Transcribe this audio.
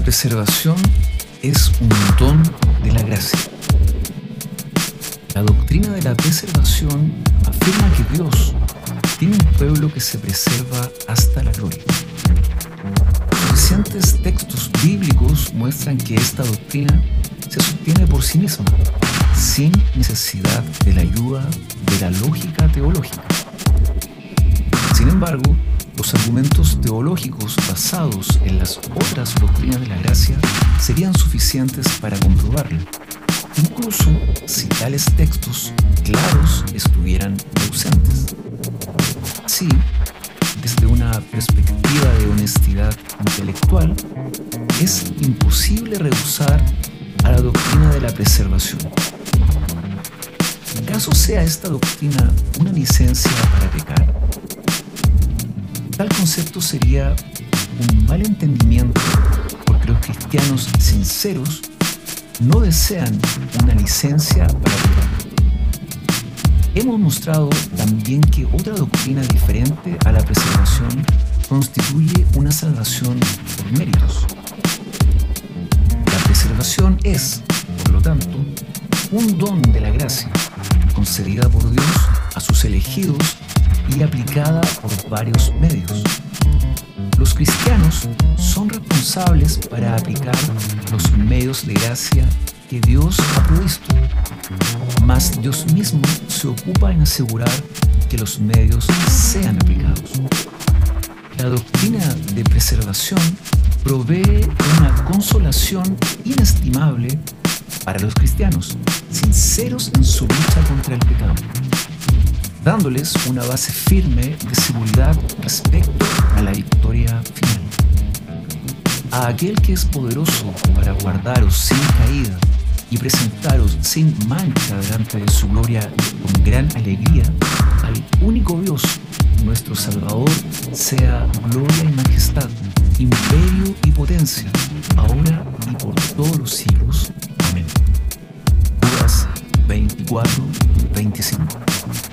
preservación es un don de la gracia. La doctrina de la preservación afirma que Dios tiene un pueblo que se preserva hasta la gloria. Suficientes textos bíblicos muestran que esta doctrina se sostiene por sí misma, sin necesidad de la ayuda de la lógica teológica. Sin embargo, los argumentos teológicos basados en las otras doctrinas de la gracia serían suficientes para comprobarlo, incluso si tales textos claros estuvieran ausentes. Así, desde una perspectiva de honestidad intelectual, es imposible rehusar a la doctrina de la preservación. ¿Acaso sea esta doctrina una licencia para pecar? Concepto sería un mal entendimiento porque los cristianos sinceros no desean una licencia para pecar. Hemos mostrado también que otra doctrina diferente a la preservación constituye una salvación por méritos. La preservación es, por lo tanto, un don de la gracia concedida por Dios a sus elegidos y aplicada por varios medios. Los cristianos son responsables para aplicar los medios de gracia que Dios ha provisto, mas Dios mismo se ocupa en asegurar que los medios sean aplicados. La doctrina de preservación provee una consolación inestimable para los cristianos, sinceros en su lucha contra el pecado dándoles una base firme de seguridad respecto a la victoria final. A aquel que es poderoso para guardaros sin caída y presentaros sin mancha delante de su gloria con gran alegría, al único Dios, nuestro Salvador, sea gloria y majestad, imperio y potencia, ahora y por todos los siglos. Amén. Judas 24, 25.